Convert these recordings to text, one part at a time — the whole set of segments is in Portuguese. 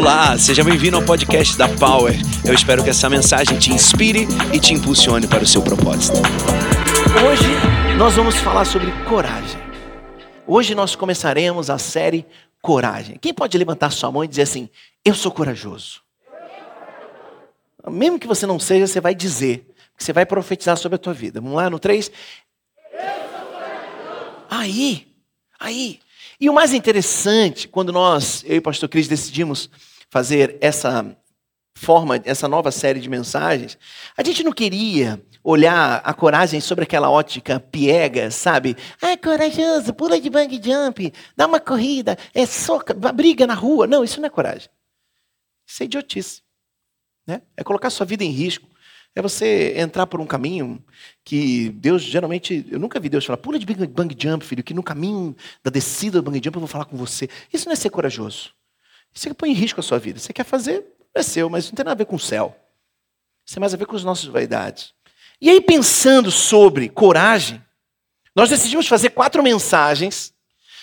Olá, seja bem-vindo ao podcast da Power. Eu espero que essa mensagem te inspire e te impulsione para o seu propósito. Hoje nós vamos falar sobre coragem. Hoje nós começaremos a série Coragem. Quem pode levantar sua mão e dizer assim: Eu sou corajoso? Mesmo que você não seja, você vai dizer, você vai profetizar sobre a tua vida. Vamos lá no 3? Aí, aí. E o mais interessante, quando nós, eu e o pastor Cris, decidimos fazer essa forma, essa nova série de mensagens, a gente não queria olhar a coragem sobre aquela ótica piega, sabe? Ah, corajoso, pula de bang jump, dá uma corrida, é soca, briga na rua. Não, isso não é coragem. Isso é idiotice. Né? É colocar sua vida em risco. É você entrar por um caminho que Deus geralmente. Eu nunca vi Deus falar, pula de bang jump, filho, que no caminho da descida do bang jump eu vou falar com você. Isso não é ser corajoso. Isso é que põe em risco a sua vida. Você quer fazer, é seu, mas não tem nada a ver com o céu. Isso tem mais a ver com as nossas vaidades. E aí, pensando sobre coragem, nós decidimos fazer quatro mensagens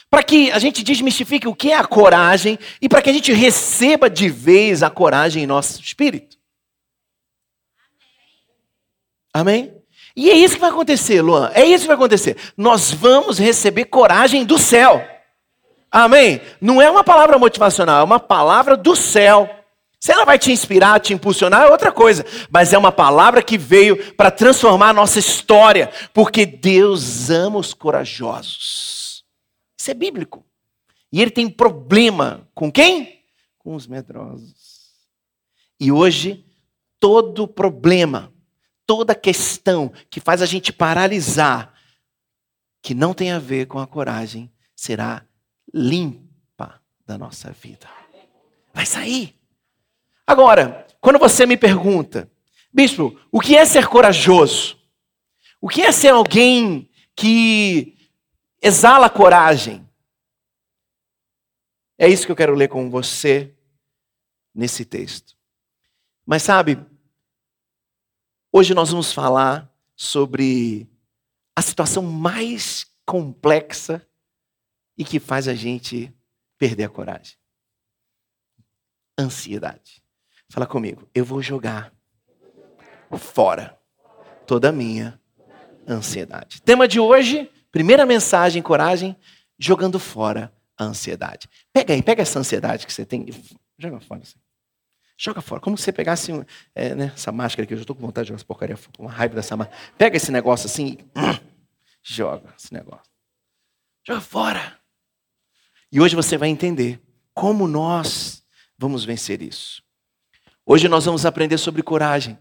para que a gente desmistifique o que é a coragem e para que a gente receba de vez a coragem em nosso espírito. Amém? E é isso que vai acontecer, Luan. É isso que vai acontecer. Nós vamos receber coragem do céu. Amém? Não é uma palavra motivacional, é uma palavra do céu. Se ela vai te inspirar, te impulsionar, é outra coisa. Mas é uma palavra que veio para transformar a nossa história. Porque Deus ama os corajosos. Isso é bíblico. E ele tem problema com quem? Com os medrosos. E hoje, todo problema toda questão que faz a gente paralisar, que não tem a ver com a coragem, será limpa da nossa vida. Vai sair. Agora, quando você me pergunta, bispo, o que é ser corajoso? O que é ser alguém que exala coragem? É isso que eu quero ler com você nesse texto. Mas sabe, Hoje nós vamos falar sobre a situação mais complexa e que faz a gente perder a coragem. Ansiedade. Fala comigo, eu vou jogar fora toda a minha ansiedade. Tema de hoje, primeira mensagem, coragem, jogando fora a ansiedade. Pega aí, pega essa ansiedade que você tem, joga fora. Assim. Joga fora. Como se você pegasse é, né, essa máscara aqui. Eu já estou com vontade de jogar essa porcaria com uma raiva dessa máscara. Pega esse negócio assim e joga esse negócio. Joga fora. E hoje você vai entender como nós vamos vencer isso. Hoje nós vamos aprender sobre coragem.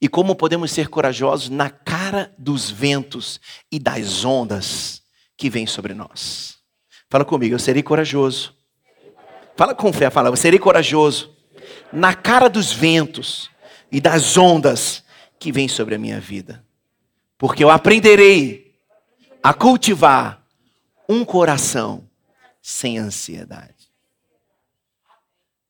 E como podemos ser corajosos na cara dos ventos e das ondas que vêm sobre nós. Fala comigo, eu serei corajoso. Fala com fé, fala, eu serei corajoso na cara dos ventos e das ondas que vêm sobre a minha vida. Porque eu aprenderei a cultivar um coração sem ansiedade.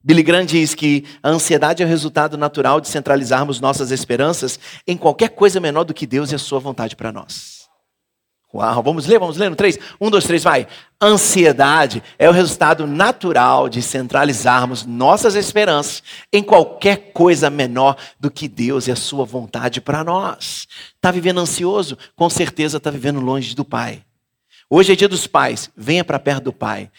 Billy Graham diz que a ansiedade é o resultado natural de centralizarmos nossas esperanças em qualquer coisa menor do que Deus e a sua vontade para nós. Uau, vamos ler, vamos ler no 3? 1, 2, 3, vai. Ansiedade é o resultado natural de centralizarmos nossas esperanças em qualquer coisa menor do que Deus e a sua vontade para nós. Está vivendo ansioso? Com certeza está vivendo longe do Pai. Hoje é dia dos pais, venha para perto do Pai.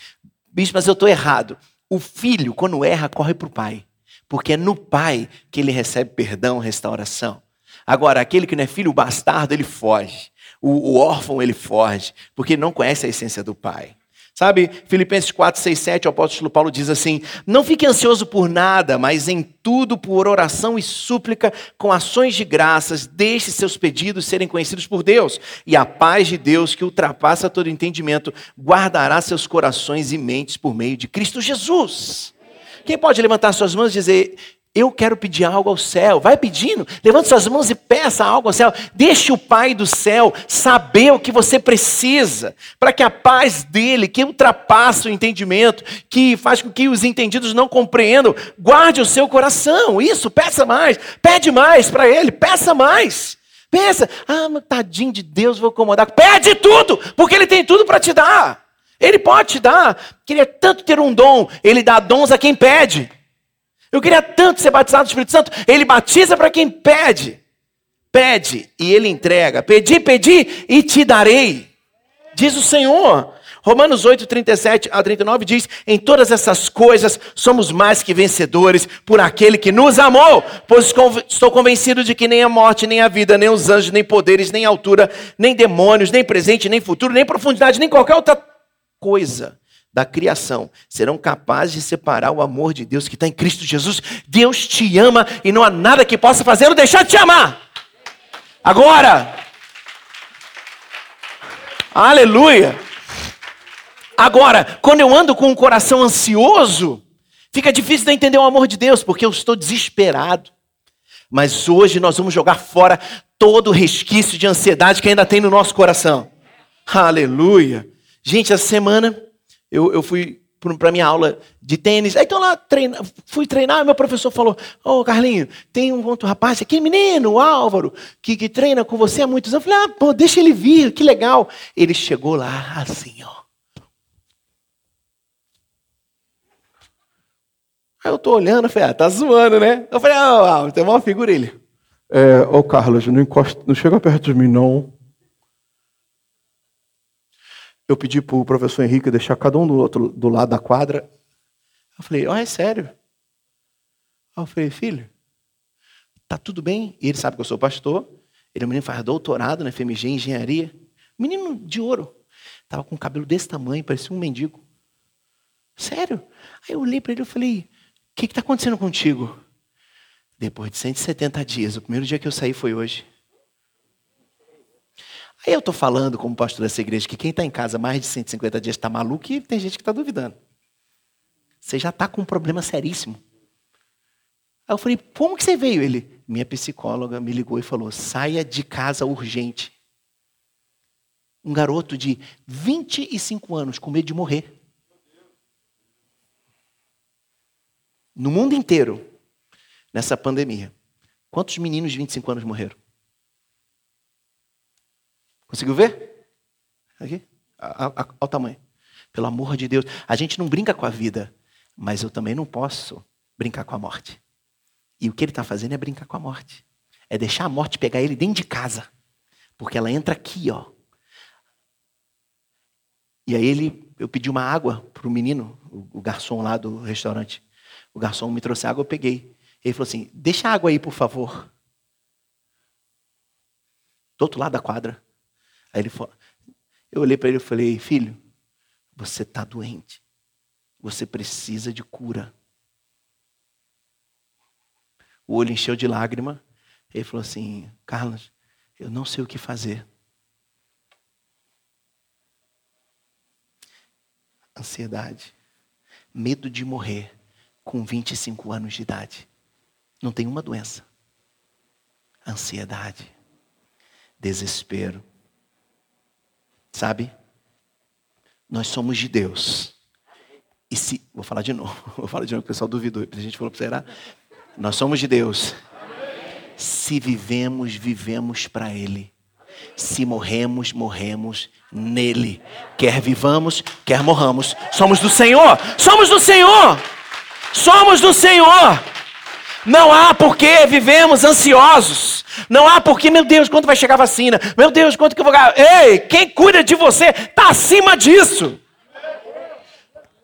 Bicho, mas eu estou errado. O filho, quando erra, corre para o Pai. Porque é no Pai que ele recebe perdão, restauração. Agora, aquele que não é filho bastardo, ele foge. O, o órfão ele foge, porque não conhece a essência do pai. Sabe, Filipenses 4, 6, 7, o apóstolo Paulo diz assim: Não fique ansioso por nada, mas em tudo, por oração e súplica, com ações de graças, deixe seus pedidos serem conhecidos por Deus. E a paz de Deus, que ultrapassa todo entendimento, guardará seus corações e mentes por meio de Cristo Jesus. Quem pode levantar suas mãos e dizer: eu quero pedir algo ao céu. Vai pedindo, levante suas mãos e peça algo ao céu. Deixe o Pai do céu saber o que você precisa, para que a paz dele, que ultrapassa o entendimento, que faz com que os entendidos não compreendam, guarde o seu coração. Isso, peça mais, pede mais para ele, peça mais. Pensa, ah, tadinho de Deus, vou acomodar. Pede tudo, porque ele tem tudo para te dar. Ele pode te dar. Queria tanto ter um dom, ele dá dons a quem pede. Eu queria tanto ser batizado do Espírito Santo, ele batiza para quem pede. Pede e ele entrega. Pedi, pedi e te darei. Diz o Senhor. Romanos 8, 37 a 39 diz: Em todas essas coisas somos mais que vencedores por aquele que nos amou, pois estou convencido de que nem a morte, nem a vida, nem os anjos, nem poderes, nem altura, nem demônios, nem presente, nem futuro, nem profundidade, nem qualquer outra coisa da criação serão capazes de separar o amor de Deus que está em Cristo Jesus. Deus te ama e não há nada que possa fazer ou deixar de te amar. Agora, aleluia. Agora, quando eu ando com um coração ansioso, fica difícil de entender o amor de Deus, porque eu estou desesperado. Mas hoje nós vamos jogar fora todo o resquício de ansiedade que ainda tem no nosso coração. Aleluia. Gente, essa semana eu, eu fui para minha aula de tênis. Aí então lá treina, fui treinar, meu professor falou: Ô oh, Carlinho, tem um outro rapaz aqui, menino, o Álvaro, que, que treina com você há muitos anos. Eu falei: Ah, pô, deixa ele vir, que legal. Ele chegou lá assim, ó. Aí eu tô olhando, eu falei, ah, tá zoando, né? Eu falei, ah, oh, tem uma figura ele. É, ô Carlos, não, encosta, não chega perto de mim, não. Eu pedi pro professor Henrique deixar cada um do outro do lado da quadra. Eu falei, ó, oh, é sério? Eu falei, filho, tá tudo bem? E ele sabe que eu sou pastor. Ele é um menino faz doutorado na FMG, engenharia. Menino de ouro. Tava com cabelo desse tamanho, parecia um mendigo. Sério? Aí eu olhei para ele e falei, que está acontecendo contigo? Depois de 170 dias, o primeiro dia que eu saí foi hoje. Aí eu estou falando, como pastor dessa igreja, que quem está em casa mais de 150 dias está maluco e tem gente que está duvidando. Você já está com um problema seríssimo. Aí eu falei, como que você veio? Ele, minha psicóloga me ligou e falou, saia de casa urgente. Um garoto de 25 anos com medo de morrer. no mundo inteiro, nessa pandemia, quantos meninos de 25 anos morreram? Conseguiu ver? Aqui? Olha o tamanho. Pelo amor de Deus. A gente não brinca com a vida, mas eu também não posso brincar com a morte. E o que ele está fazendo é brincar com a morte. É deixar a morte pegar ele dentro de casa. Porque ela entra aqui, ó. E aí ele, eu pedi uma água para o menino, o garçom lá do restaurante. O garçom me trouxe água, eu peguei. Ele falou assim: Deixa a água aí, por favor. Do outro lado da quadra. Aí ele falou, eu olhei para ele e falei: Filho, você está doente. Você precisa de cura. O olho encheu de lágrima. Ele falou assim: Carlos, eu não sei o que fazer. Ansiedade, medo de morrer com 25 anos de idade. Não tem uma doença. Ansiedade, desespero. Sabe? Nós somos de Deus. E se. Vou falar de novo. Vou falar de novo, o pessoal duvidou. A gente falou será? Nós somos de Deus. Se vivemos, vivemos para Ele. Se morremos, morremos nele. Quer vivamos, quer morramos. Somos do Senhor. Somos do Senhor. Somos do Senhor. Não há por que vivemos ansiosos. Não há por que, meu Deus, quando vai chegar a vacina? Meu Deus, quanto que eu vou? Ei, quem cuida de você está acima disso.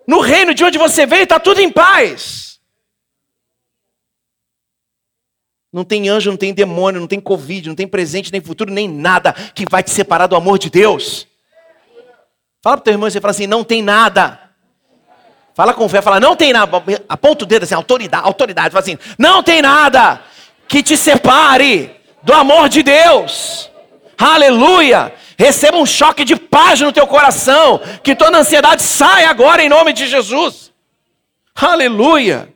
No reino de onde você veio está tudo em paz. Não tem anjo, não tem demônio, não tem covid, não tem presente, nem futuro, nem nada que vai te separar do amor de Deus. Fala para o teu irmão e você fala assim: não tem nada. Fala com fé, fala, não tem nada. Aponta o dedo assim, autoridade, autoridade. Fala assim, não tem nada que te separe do amor de Deus. Aleluia. Receba um choque de paz no teu coração. Que toda ansiedade saia agora em nome de Jesus. Aleluia.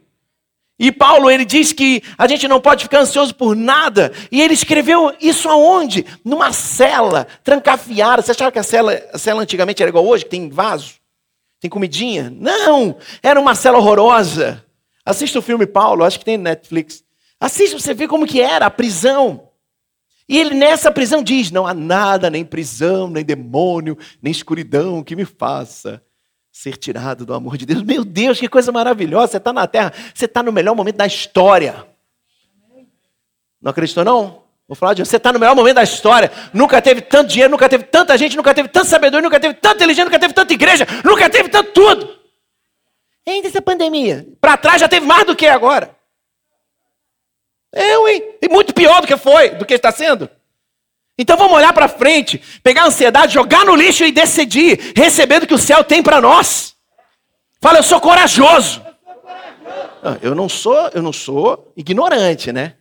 E Paulo, ele diz que a gente não pode ficar ansioso por nada. E ele escreveu isso aonde? Numa cela, trancafiada. Você achava que a cela, a cela antigamente era igual hoje, que tem vaso? Tem comidinha? Não! Era uma cela horrorosa. Assista o filme Paulo, acho que tem Netflix. Assista, você vê como que era a prisão. E ele nessa prisão diz: não há nada, nem prisão, nem demônio, nem escuridão que me faça ser tirado do amor de Deus. Meu Deus, que coisa maravilhosa! Você está na terra, você está no melhor momento da história. Não acreditou, não? Vou falar de você está no melhor momento da história. Nunca teve tanto dinheiro, nunca teve tanta gente, nunca teve tanta sabedoria, nunca teve tanta inteligência, nunca teve tanta igreja, nunca teve tanto tudo. Ainda essa pandemia. Para trás já teve mais do que agora. Eu, hein? E muito pior do que foi, do que está sendo. Então vamos olhar para frente, pegar a ansiedade, jogar no lixo e decidir, recebendo o que o céu tem para nós. Fala, eu sou corajoso. Eu não sou, eu não sou ignorante, né?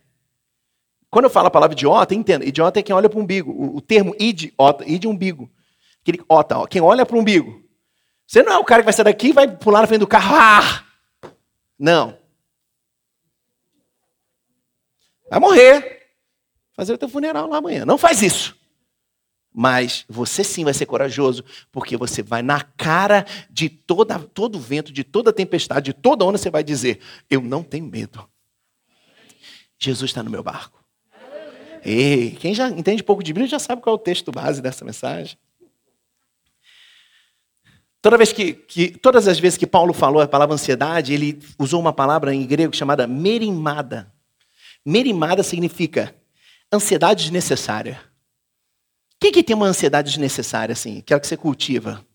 Quando eu falo a palavra idiota, entenda, idiota é quem olha para o umbigo. O, termo idiota, id umbigo. Aquele ota, ó, quem olha para o umbigo. Você não é o cara que vai sair daqui e vai pular na frente do carro. Ah! Não. Vai morrer fazer o teu funeral lá amanhã. Não faz isso. Mas você sim vai ser corajoso, porque você vai na cara de toda, todo vento, de toda tempestade, de toda onda, você vai dizer: Eu não tenho medo. Jesus está no meu barco. Ei, quem já entende pouco de Bíblia já sabe qual é o texto base dessa mensagem. Toda vez que, que, todas as vezes que Paulo falou a palavra ansiedade, ele usou uma palavra em grego chamada merimada. Merimada significa Ansiedade desnecessária. Quem que tem uma ansiedade desnecessária assim? Aquela que você cultiva?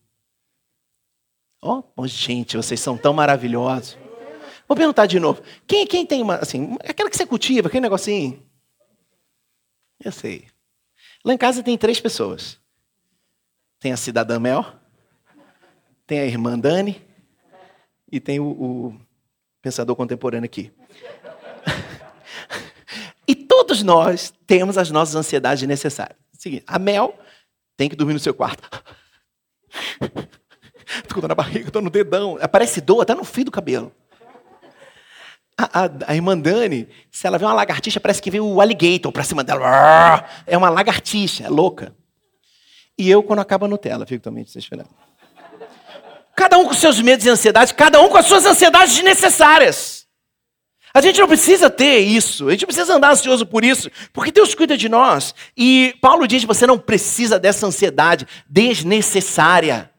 Oh, oh, gente, vocês são tão maravilhosos. Vou perguntar de novo. Quem, quem tem uma, assim, aquela que você cultiva, aquele negocinho? Eu sei. Lá em casa tem três pessoas. Tem a cidadã Mel, tem a irmã Dani e tem o, o pensador contemporâneo aqui. Todos nós temos as nossas ansiedades necessárias. Seguinte, a Mel tem que dormir no seu quarto. Estou com na barriga, estou no dedão. Aparece dor até no fio do cabelo. A, a, a, irmã Dani, se ela vê uma lagartixa, parece que vê o alligator para cima dela. É uma lagartixa, é louca. E eu, quando acaba a Nutella, fico também desesperado. Cada um com seus medos e ansiedades, cada um com as suas ansiedades desnecessárias. A gente não precisa ter isso, a gente precisa andar ansioso por isso, porque Deus cuida de nós. E Paulo diz você não precisa dessa ansiedade desnecessária.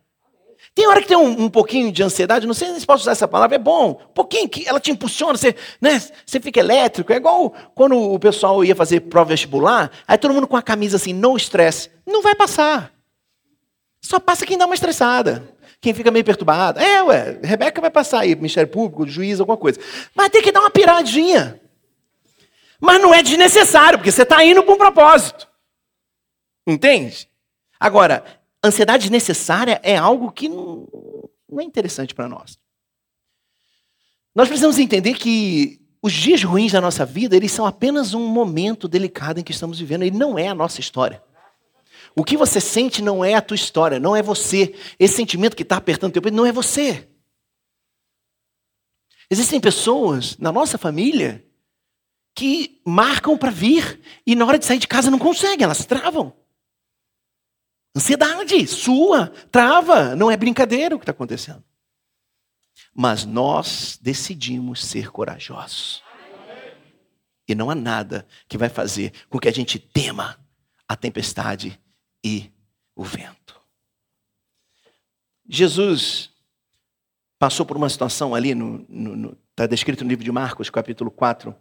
Tem hora que tem um, um, pouquinho de ansiedade, não sei se posso usar essa palavra, é bom. Um pouquinho, que ela te impulsiona, você, né, você fica elétrico. É igual quando o pessoal ia fazer prova vestibular, aí todo mundo com a camisa assim, no estresse. Não vai passar. Só passa quem dá uma estressada quem fica meio perturbado. É, ué, Rebeca vai passar aí, Ministério Público, juiz, alguma coisa. Mas tem que dar uma piradinha. Mas não é desnecessário, porque você está indo para um propósito. Entende? Agora, ansiedade desnecessária é algo que não, não é interessante para nós. Nós precisamos entender que os dias ruins da nossa vida, eles são apenas um momento delicado em que estamos vivendo, e não é a nossa história. O que você sente não é a tua história, não é você. Esse sentimento que está apertando o teu peito não é você. Existem pessoas na nossa família que marcam para vir e na hora de sair de casa não conseguem, elas travam. Ansiedade, sua, trava, não é brincadeira o que está acontecendo. Mas nós decidimos ser corajosos. E não há nada que vai fazer com que a gente tema a tempestade e o vento. Jesus passou por uma situação ali, está descrito no livro de Marcos, capítulo 4,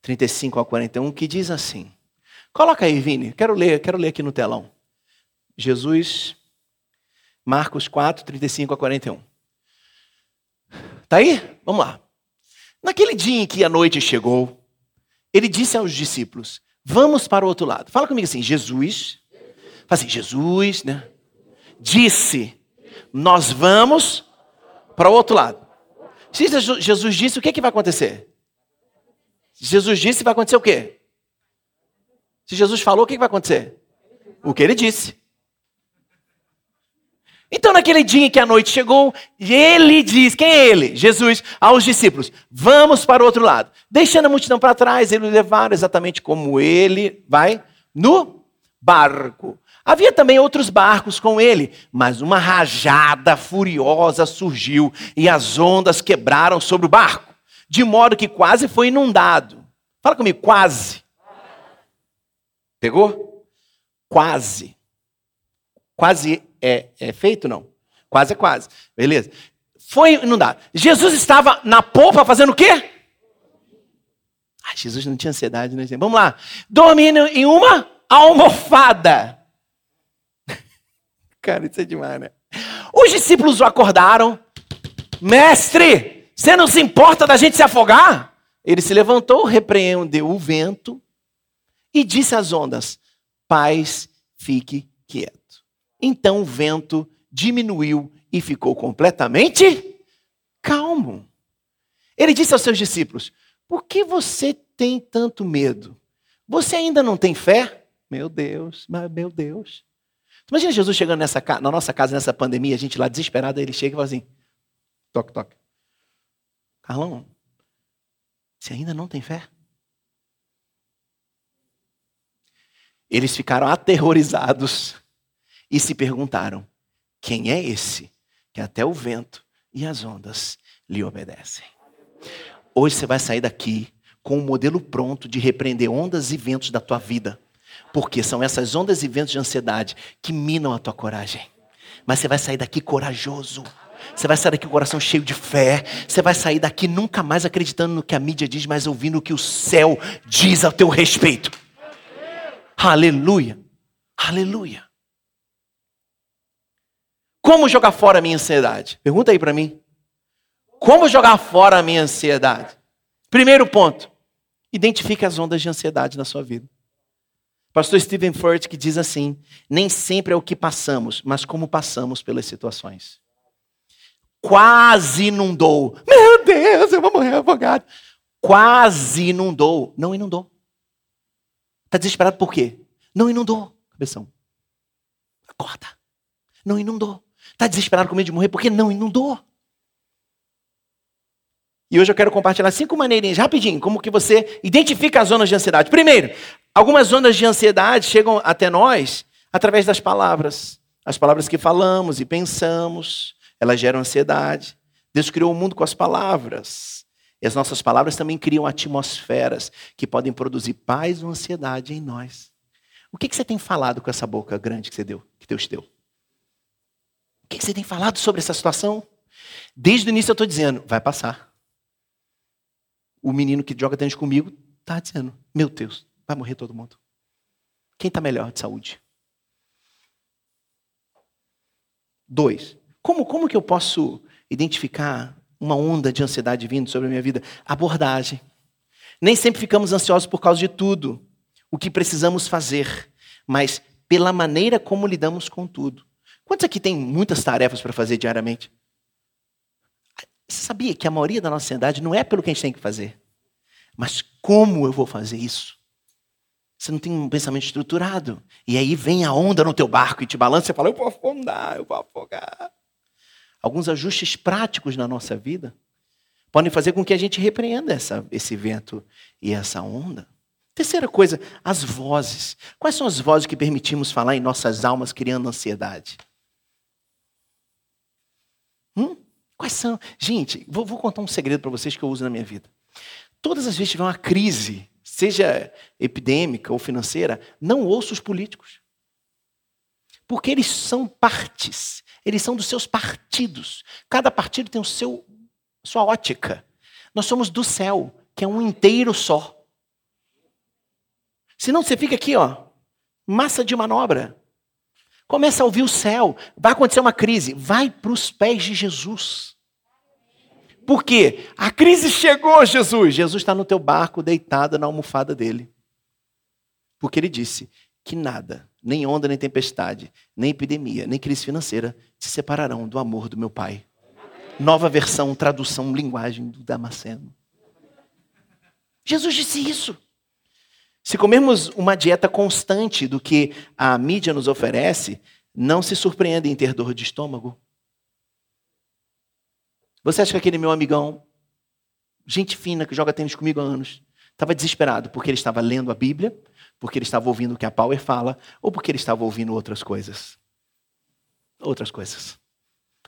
35 a 41, que diz assim. Coloca aí, Vini, quero ler, quero ler aqui no telão. Jesus, Marcos 4, 35 a 41. Tá aí? Vamos lá. Naquele dia em que a noite chegou, ele disse aos discípulos: Vamos para o outro lado. Fala comigo assim: Jesus Fala assim, Jesus, né? Disse, nós vamos para o outro lado. Se Jesus disse, o que, que vai acontecer? Se Jesus disse, vai acontecer o quê? Se Jesus falou, o que, que vai acontecer? O que ele disse. Então, naquele dia em que a noite chegou, ele diz: quem é ele? Jesus, aos discípulos: vamos para o outro lado. Deixando a multidão para trás, ele levaram exatamente como ele vai no barco. Havia também outros barcos com ele, mas uma rajada furiosa surgiu e as ondas quebraram sobre o barco, de modo que quase foi inundado. Fala comigo, quase. Pegou? Quase. Quase é, é feito, não? Quase é quase. Beleza? Foi inundado. Jesus estava na polpa fazendo o quê? Ai, Jesus não tinha ansiedade, né? Vamos lá. Dormindo em uma almofada. Cara, isso é demais, né? Os discípulos o acordaram. Mestre, você não se importa da gente se afogar? Ele se levantou, repreendeu o vento e disse às ondas: Paz, fique quieto. Então o vento diminuiu e ficou completamente calmo. Ele disse aos seus discípulos: Por que você tem tanto medo? Você ainda não tem fé? Meu Deus, meu Deus. Imagina Jesus chegando nessa, na nossa casa nessa pandemia, a gente lá desesperado, ele chega e fala assim: toque, toque. Carlão, você ainda não tem fé? Eles ficaram aterrorizados e se perguntaram: quem é esse que até o vento e as ondas lhe obedecem? Hoje você vai sair daqui com um modelo pronto de repreender ondas e ventos da tua vida. Porque são essas ondas e ventos de ansiedade que minam a tua coragem. Mas você vai sair daqui corajoso. Você vai sair daqui com o coração cheio de fé. Você vai sair daqui nunca mais acreditando no que a mídia diz, mas ouvindo o que o céu diz ao teu respeito. Aleluia. Aleluia. Como jogar fora a minha ansiedade? Pergunta aí para mim. Como jogar fora a minha ansiedade? Primeiro ponto. Identifique as ondas de ansiedade na sua vida. Pastor Stephen Furt que diz assim: nem sempre é o que passamos, mas como passamos pelas situações. Quase inundou. Meu Deus, eu vou morrer afogado. Quase inundou. Não inundou. Está desesperado por quê? Não inundou. Cabeção. Acorda. Não inundou. Está desesperado com medo de morrer porque não inundou. E hoje eu quero compartilhar cinco maneirinhas, rapidinho, como que você identifica as zonas de ansiedade. Primeiro, algumas zonas de ansiedade chegam até nós através das palavras. As palavras que falamos e pensamos, elas geram ansiedade. Deus criou o mundo com as palavras. E as nossas palavras também criam atmosferas que podem produzir paz ou ansiedade em nós. O que, que você tem falado com essa boca grande que você deu, que Deus deu? Que, que você tem falado sobre essa situação? Desde o início eu estou dizendo, vai passar o menino que joga tênis comigo está dizendo: Meu Deus, vai morrer todo mundo. Quem está melhor de saúde? Dois, como, como que eu posso identificar uma onda de ansiedade vindo sobre a minha vida? Abordagem. Nem sempre ficamos ansiosos por causa de tudo o que precisamos fazer, mas pela maneira como lidamos com tudo. Quantos aqui tem muitas tarefas para fazer diariamente? Você sabia que a maioria da nossa ansiedade não é pelo que a gente tem que fazer, mas como eu vou fazer isso? Você não tem um pensamento estruturado. E aí vem a onda no teu barco e te balança e fala: Eu vou afundar, eu vou afogar. Alguns ajustes práticos na nossa vida podem fazer com que a gente repreenda essa, esse vento e essa onda. Terceira coisa, as vozes. Quais são as vozes que permitimos falar em nossas almas criando ansiedade? Quais são? Gente, vou, vou contar um segredo para vocês que eu uso na minha vida. Todas as vezes que tiver uma crise, seja epidêmica ou financeira, não ouça os políticos. Porque eles são partes, eles são dos seus partidos. Cada partido tem o seu sua ótica. Nós somos do céu, que é um inteiro só. Senão você fica aqui, ó, massa de manobra. Começa a ouvir o céu. Vai acontecer uma crise. Vai para os pés de Jesus. Por quê? A crise chegou, Jesus. Jesus está no teu barco, deitado na almofada dele. Porque ele disse que nada, nem onda, nem tempestade, nem epidemia, nem crise financeira se separarão do amor do meu Pai. Nova versão, tradução, linguagem do Damasceno. Jesus disse isso. Se comermos uma dieta constante do que a mídia nos oferece, não se surpreenda em ter dor de estômago. Você acha que aquele meu amigão, gente fina que joga tênis comigo há anos, estava desesperado porque ele estava lendo a Bíblia, porque ele estava ouvindo o que a Power fala, ou porque ele estava ouvindo outras coisas? Outras coisas.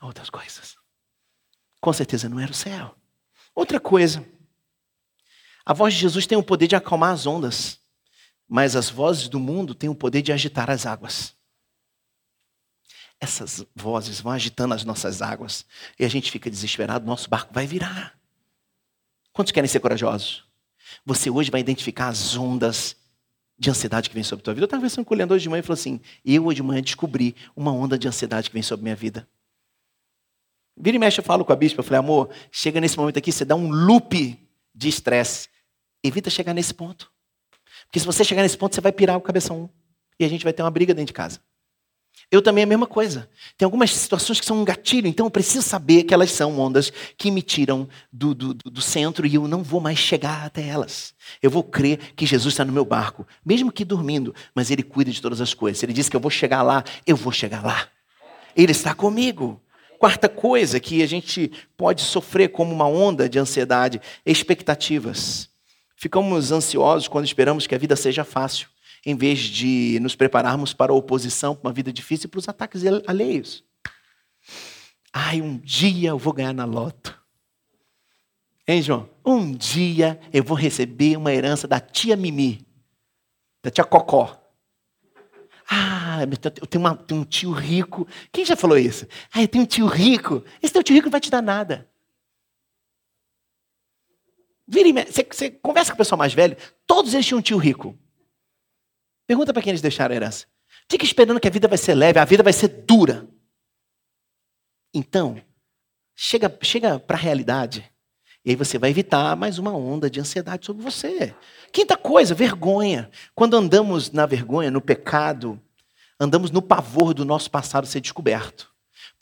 Outras coisas. Com certeza não era o céu. Outra coisa. A voz de Jesus tem o poder de acalmar as ondas mas as vozes do mundo têm o poder de agitar as águas. essas vozes vão agitando as nossas águas e a gente fica desesperado, nosso barco vai virar. Quantos querem ser corajosos? Você hoje vai identificar as ondas de ansiedade que vem sobre a tua vida. Eu estava conversando com o Leandro hoje de manhã e falou assim: Eu hoje de manhã descobri uma onda de ansiedade que vem sobre a minha vida. Vira e mexe, eu falo com a bispa, eu falei, amor, chega nesse momento aqui, você dá um loop de estresse. Evita chegar nesse ponto. Porque se você chegar nesse ponto, você vai pirar o cabeção. E a gente vai ter uma briga dentro de casa. Eu também é a mesma coisa. Tem algumas situações que são um gatilho, então eu preciso saber que elas são ondas que me tiram do, do, do centro e eu não vou mais chegar até elas. Eu vou crer que Jesus está no meu barco, mesmo que dormindo, mas Ele cuida de todas as coisas. Ele diz que eu vou chegar lá, eu vou chegar lá. Ele está comigo. Quarta coisa que a gente pode sofrer como uma onda de ansiedade, expectativas. Ficamos ansiosos quando esperamos que a vida seja fácil em vez de nos prepararmos para a oposição, para uma vida difícil e para os ataques alheios. Ai, um dia eu vou ganhar na loto. Hein, João? Um dia eu vou receber uma herança da tia Mimi, da tia Cocó. Ah, eu tenho, uma, tenho, um tio rico. Quem já falou isso? Ah, eu tenho um tio rico. Esse teu tio rico não vai te dar nada. Vira você, você conversa com o pessoal mais velho, todos eles tinham um tio rico. Pergunta para quem eles deixaram a herança. Fica esperando que a vida vai ser leve, a vida vai ser dura. Então, chega, chega para a realidade. E aí você vai evitar mais uma onda de ansiedade sobre você. Quinta coisa, vergonha. Quando andamos na vergonha, no pecado, andamos no pavor do nosso passado ser descoberto.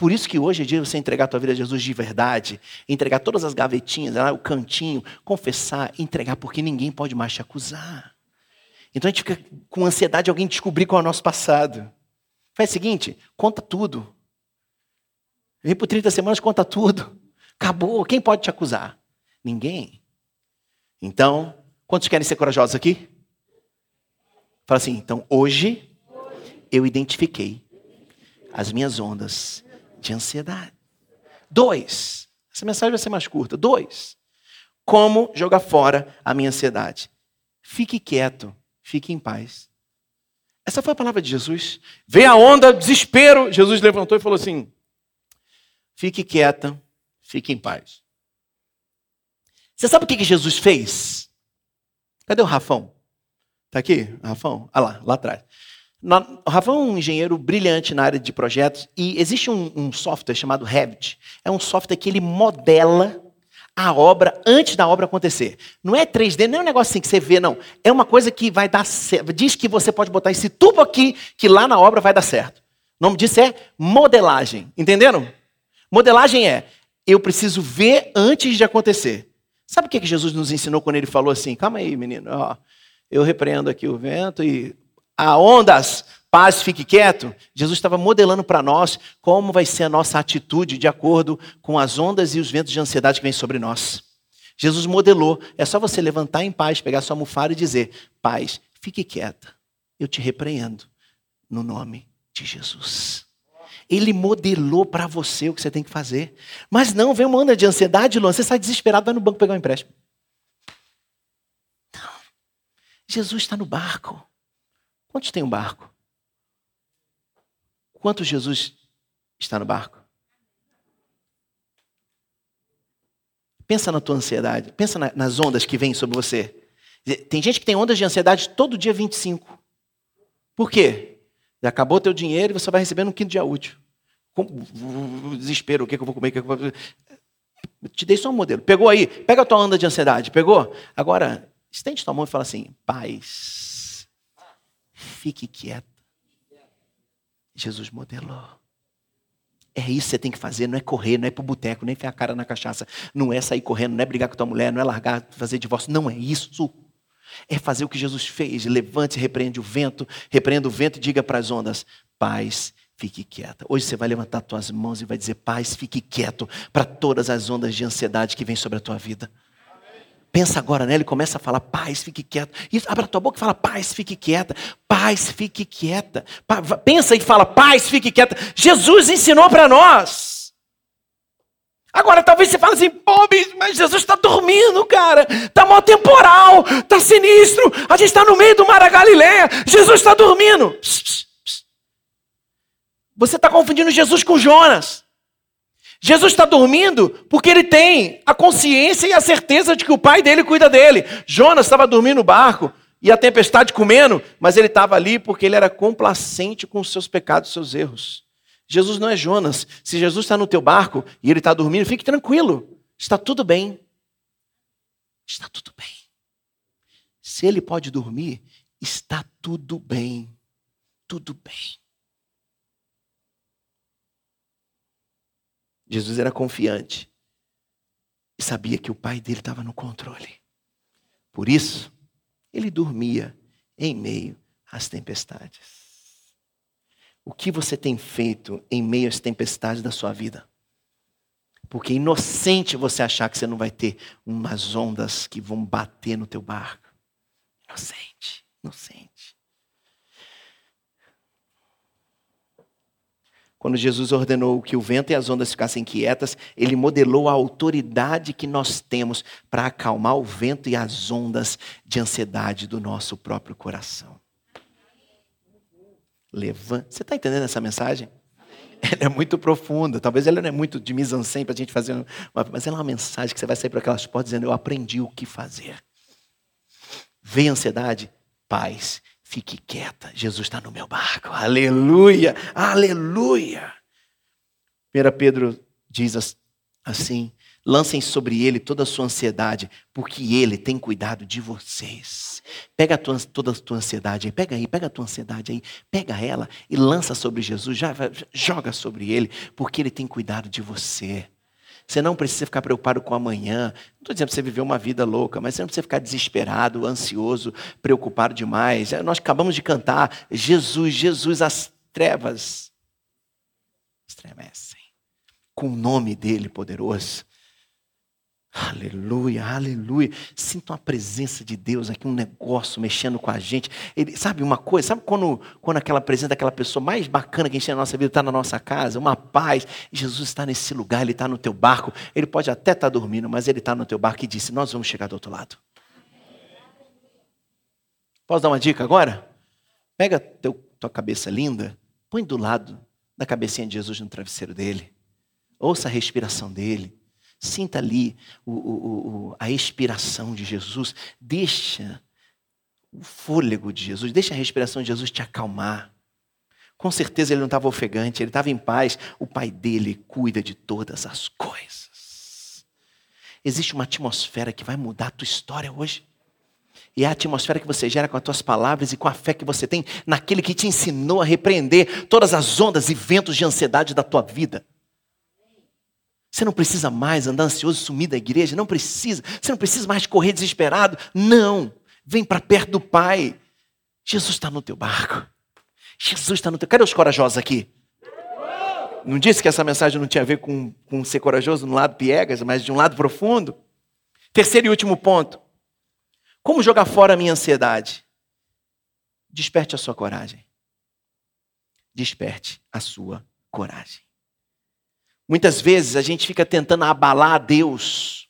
Por isso que hoje é dia você entregar a tua vida a Jesus de verdade, entregar todas as gavetinhas, o cantinho, confessar, entregar, porque ninguém pode mais te acusar. Então a gente fica com ansiedade de alguém descobrir qual é o nosso passado. Faz o seguinte, conta tudo. Vem por 30 semanas, conta tudo. Acabou. Quem pode te acusar? Ninguém. Então, quantos querem ser corajosos aqui? Fala assim, então hoje eu identifiquei as minhas ondas de ansiedade. Dois. Essa mensagem vai ser mais curta. Dois. Como jogar fora a minha ansiedade? Fique quieto Fique em paz. Essa foi a palavra de Jesus. Vem a onda, desespero. Jesus levantou e falou assim: Fique quieta, fique em paz. Você sabe o que Jesus fez? Cadê o Rafão? Está aqui, Rafão? Ah lá, lá atrás. O Rafão é um engenheiro brilhante na área de projetos e existe um, um software chamado Revit. É um software que ele modela a obra antes da obra acontecer. Não é 3D, não é um negócio assim que você vê, não. É uma coisa que vai dar certo. Diz que você pode botar esse tubo aqui, que lá na obra vai dar certo. O nome disso é modelagem. Entenderam? Modelagem é, eu preciso ver antes de acontecer. Sabe o que Jesus nos ensinou quando ele falou assim? Calma aí, menino. Ó, eu repreendo aqui o vento e há ondas, paz, fique quieto. Jesus estava modelando para nós como vai ser a nossa atitude de acordo com as ondas e os ventos de ansiedade que vêm sobre nós. Jesus modelou. É só você levantar em paz, pegar sua almofada e dizer: Paz, fique quieta. Eu te repreendo no nome de Jesus. Ele modelou para você o que você tem que fazer. Mas não, vem uma onda de ansiedade, Luan. Você sai desesperado, vai no banco pegar um empréstimo. Não. Jesus está no barco. Quantos tem um barco? Quantos Jesus está no barco? Pensa na tua ansiedade, pensa nas ondas que vêm sobre você. Tem gente que tem ondas de ansiedade todo dia 25. Por quê? Acabou teu dinheiro e você vai recebendo um quinto dia útil. Desespero, o que, que eu vou comer? O que, que eu vou... Te dei só um modelo. Pegou aí? Pega a tua onda de ansiedade. Pegou? Agora, estende tua mão e fala assim: paz Fique quieto. Jesus modelou. É isso que você tem que fazer, não é correr, não é ir pro boteco, nem enfiar a cara na cachaça, não é sair correndo, não é brigar com tua mulher, não é largar, fazer divórcio, não é isso. É fazer o que Jesus fez. Levante, repreende o vento, repreenda o vento e diga para as ondas: paz, fique quieta. Hoje você vai levantar tuas mãos e vai dizer: paz, fique quieto para todas as ondas de ansiedade que vêm sobre a tua vida. Pensa agora nela e começa a falar, paz, fique quieta. Isso, abre a tua boca e fala, paz, fique quieta. Paz, fique quieta. Pensa e fala, paz, fique quieta. Jesus ensinou para nós. Agora talvez você fale assim, pô, mas Jesus está dormindo, cara. Está mal temporal, está sinistro. A gente está no meio do mar da Galileia. Jesus está dormindo. Você está confundindo Jesus com Jonas. Jesus está dormindo porque ele tem a consciência e a certeza de que o pai dele cuida dele. Jonas estava dormindo no barco e a tempestade comendo, mas ele estava ali porque ele era complacente com os seus pecados, seus erros. Jesus não é Jonas. Se Jesus está no teu barco e ele está dormindo, fique tranquilo. Está tudo bem. Está tudo bem. Se ele pode dormir, está tudo bem. Tudo bem. Jesus era confiante e sabia que o pai dele estava no controle. Por isso, ele dormia em meio às tempestades. O que você tem feito em meio às tempestades da sua vida? Porque é inocente você achar que você não vai ter umas ondas que vão bater no teu barco. Inocente, inocente. Quando Jesus ordenou que o vento e as ondas ficassem quietas, ele modelou a autoridade que nós temos para acalmar o vento e as ondas de ansiedade do nosso próprio coração. Levanta. Você está entendendo essa mensagem? Ela é muito profunda. Talvez ela não é muito de mise-en-scène para a gente fazer, uma... mas ela é uma mensagem que você vai sair para aquelas portas dizendo: Eu aprendi o que fazer. Vem ansiedade, paz Fique quieta, Jesus está no meu barco. Aleluia, aleluia. 1 Pedro diz assim: lancem sobre ele toda a sua ansiedade, porque ele tem cuidado de vocês. Pega a tua, toda a tua ansiedade aí, pega aí, pega a tua ansiedade aí, pega ela e lança sobre Jesus, já, já joga sobre ele, porque ele tem cuidado de você. Você não precisa ficar preocupado com amanhã. Não estou dizendo para você viver uma vida louca, mas você não precisa ficar desesperado, ansioso, preocupado demais. Nós acabamos de cantar Jesus, Jesus, as trevas estremecem. Com o nome dele poderoso. Aleluia, aleluia. Sinto a presença de Deus aqui, um negócio mexendo com a gente. Ele, sabe uma coisa? Sabe quando, quando aquela presença daquela pessoa mais bacana que a gente tem na nossa vida está na nossa casa? Uma paz. Jesus está nesse lugar, ele está no teu barco. Ele pode até estar tá dormindo, mas ele está no teu barco e disse: Nós vamos chegar do outro lado. Posso dar uma dica agora? Pega teu, tua cabeça linda, põe do lado da cabecinha de Jesus no travesseiro dele. Ouça a respiração dele. Sinta ali o, o, o, a expiração de Jesus. Deixa o fôlego de Jesus, deixa a respiração de Jesus te acalmar. Com certeza ele não estava ofegante, ele estava em paz. O pai dele cuida de todas as coisas. Existe uma atmosfera que vai mudar a tua história hoje. E é a atmosfera que você gera com as tuas palavras e com a fé que você tem naquele que te ensinou a repreender todas as ondas e ventos de ansiedade da tua vida. Você não precisa mais andar ansioso, sumir da igreja, não precisa. Você não precisa mais correr desesperado. Não. Vem para perto do Pai. Jesus está no teu barco. Jesus está no teu. Cadê os corajosos aqui? Não disse que essa mensagem não tinha a ver com, com ser corajoso no lado piegas, mas de um lado profundo? Terceiro e último ponto. Como jogar fora a minha ansiedade? Desperte a sua coragem. Desperte a sua coragem. Muitas vezes a gente fica tentando abalar a Deus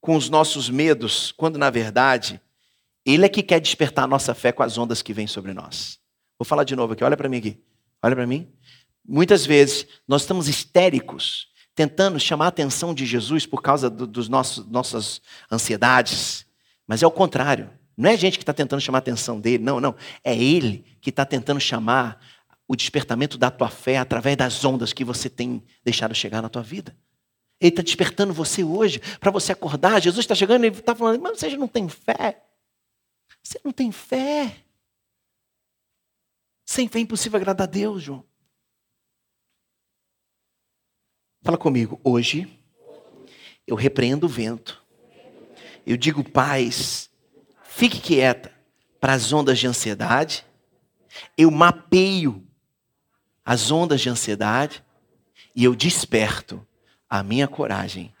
com os nossos medos, quando na verdade Ele é que quer despertar a nossa fé com as ondas que vêm sobre nós. Vou falar de novo aqui, olha para mim aqui. Olha para mim. Muitas vezes nós estamos histéricos, tentando chamar a atenção de Jesus por causa do, dos nossos nossas ansiedades, mas é o contrário. Não é a gente que está tentando chamar a atenção dele, não, não. É ele que está tentando chamar o despertamento da tua fé através das ondas que você tem deixado chegar na tua vida. Ele está despertando você hoje para você acordar. Jesus está chegando e está falando, mas você não tem fé. Você não tem fé. Sem fé é impossível agradar a Deus, João. Fala comigo. Hoje eu repreendo o vento. Eu digo paz. Fique quieta para as ondas de ansiedade. Eu mapeio as ondas de ansiedade e eu desperto a minha coragem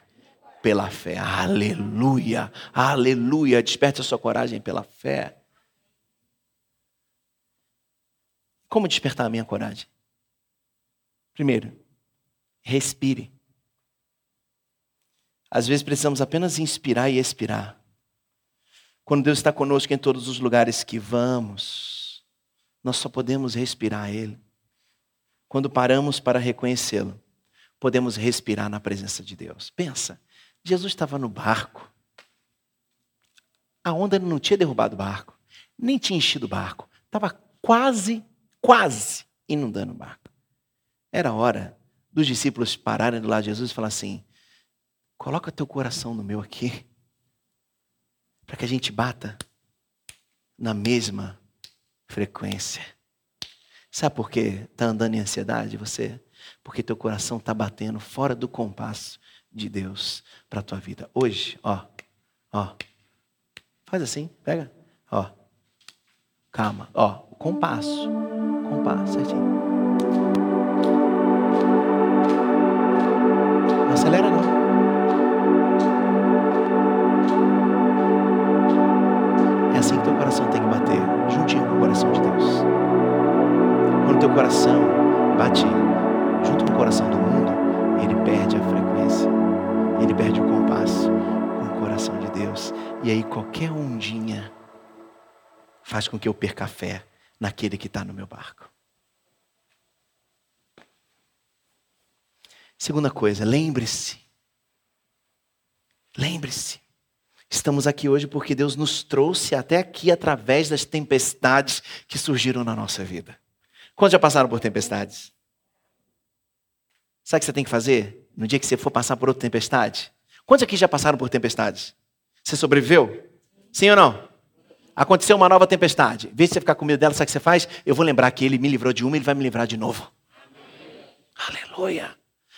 pela fé. Aleluia, aleluia. Desperte a sua coragem pela fé. Como despertar a minha coragem? Primeiro, respire. Às vezes precisamos apenas inspirar e expirar. Quando Deus está conosco em todos os lugares que vamos, nós só podemos respirar Ele. Quando paramos para reconhecê-lo, podemos respirar na presença de Deus. Pensa, Jesus estava no barco. A onda não tinha derrubado o barco, nem tinha enchido o barco. Estava quase, quase inundando o barco. Era hora dos discípulos pararem do lado de Jesus e falar assim: coloca teu coração no meu aqui, para que a gente bata na mesma frequência. Sabe por que está andando em ansiedade você? Porque teu coração está batendo fora do compasso de Deus para a tua vida. Hoje, ó, ó, faz assim, pega, ó, calma, ó, compasso, compasso, certinho. Bate junto com o coração do mundo, ele perde a frequência, ele perde o compasso com o coração de Deus. E aí qualquer ondinha faz com que eu perca a fé naquele que está no meu barco. Segunda coisa, lembre-se. Lembre-se. Estamos aqui hoje porque Deus nos trouxe até aqui através das tempestades que surgiram na nossa vida. Quantos já passaram por tempestades? Sabe o que você tem que fazer no dia que você for passar por outra tempestade? Quantos aqui já passaram por tempestades? Você sobreviveu? Sim ou não? Aconteceu uma nova tempestade. Em vez de você ficar com medo dela, sabe o que você faz? Eu vou lembrar que ele me livrou de uma, ele vai me livrar de novo. Amém. Aleluia.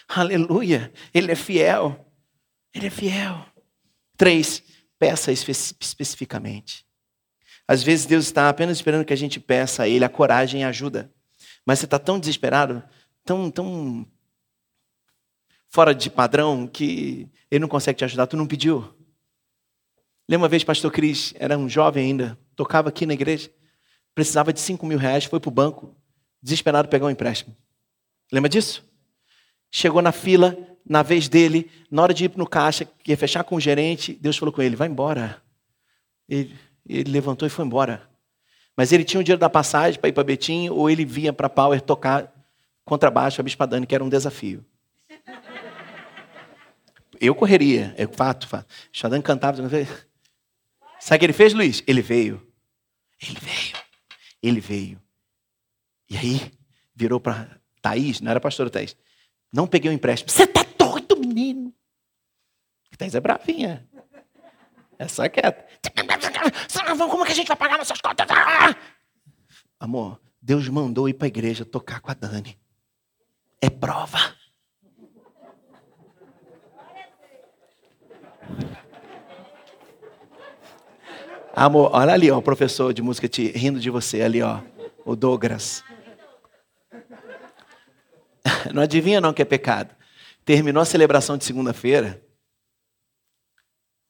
Aleluia. Ele é fiel. Ele é fiel. Três, peça espe especificamente. Às vezes Deus está apenas esperando que a gente peça a Ele a coragem e a ajuda. Mas você está tão desesperado, tão, tão fora de padrão, que Ele não consegue te ajudar. Tu não pediu. Lembra uma vez, pastor Cris, era um jovem ainda, tocava aqui na igreja, precisava de 5 mil reais, foi para o banco, desesperado pegar um empréstimo. Lembra disso? Chegou na fila, na vez dele, na hora de ir no caixa, que ia fechar com o gerente, Deus falou com ele: vai embora. Ele, ele levantou e foi embora. Mas ele tinha o dinheiro da passagem para ir para Betim, ou ele vinha para Power tocar contrabaixo a Bispadane, que era um desafio. Eu correria, é fato, fato. Bispadane cantava. Sabe o que ele fez, Luiz? Ele veio. Ele veio. Ele veio. E aí, virou para Thaís, não era a pastora Thaís. Não peguei o empréstimo. Você tá doido, menino? Thaís é bravinha. É só quieta. Como é que a gente vai pagar nossas contas? Amor, Deus mandou ir para a igreja tocar com a Dani. É prova. Amor, olha ali, ó, o professor de música te rindo de você, ali, ó, o Douglas. Não adivinha não que é pecado. Terminou a celebração de segunda-feira,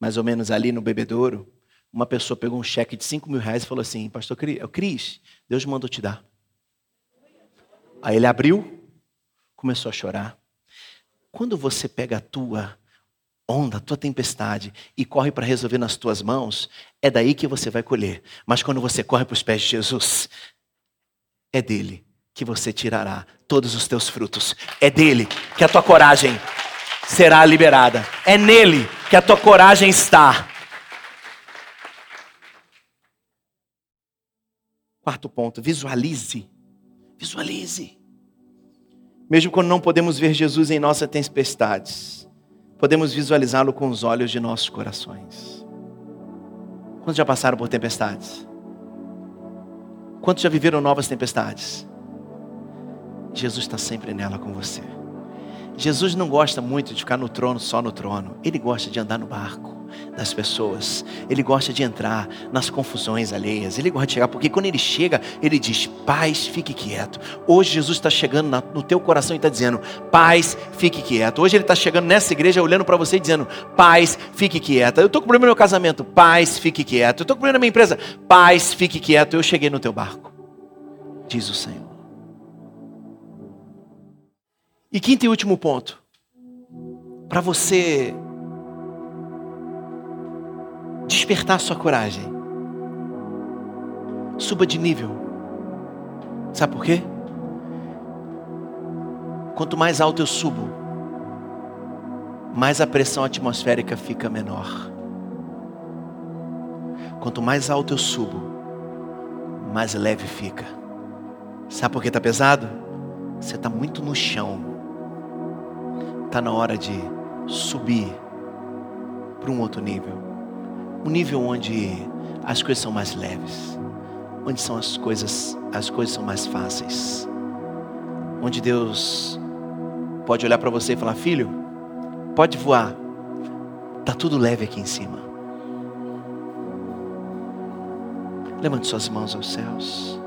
mais ou menos ali no bebedouro, uma pessoa pegou um cheque de 5 mil reais e falou assim, pastor Cris, Deus mandou te dar. Aí ele abriu, começou a chorar. Quando você pega a tua onda, a tua tempestade e corre para resolver nas tuas mãos, é daí que você vai colher. Mas quando você corre para os pés de Jesus, é dele que você tirará todos os teus frutos. É dele que a tua coragem será liberada. É nele que a tua coragem está. Quarto ponto, visualize. Visualize. Mesmo quando não podemos ver Jesus em nossas tempestades, podemos visualizá-lo com os olhos de nossos corações. Quantos já passaram por tempestades? Quantos já viveram novas tempestades? Jesus está sempre nela com você. Jesus não gosta muito de ficar no trono, só no trono. Ele gosta de andar no barco das pessoas. Ele gosta de entrar nas confusões alheias. Ele gosta de chegar, porque quando ele chega, ele diz: Paz, fique quieto. Hoje Jesus está chegando no teu coração e está dizendo: Paz, fique quieto. Hoje ele está chegando nessa igreja olhando para você e dizendo: Paz, fique quieta. Eu estou com problema no meu casamento. Paz, fique quieto. Eu estou com problema na minha empresa. Paz, fique quieto. Eu cheguei no teu barco. Diz o Senhor. E quinto e último ponto. Para você despertar sua coragem. Suba de nível. Sabe por quê? Quanto mais alto eu subo, mais a pressão atmosférica fica menor. Quanto mais alto eu subo, mais leve fica. Sabe por que está pesado? Você está muito no chão. Está na hora de subir para um outro nível. Um nível onde as coisas são mais leves. Onde são as coisas, as coisas são mais fáceis. Onde Deus pode olhar para você e falar: "Filho, pode voar. Tá tudo leve aqui em cima." Levante suas mãos aos céus.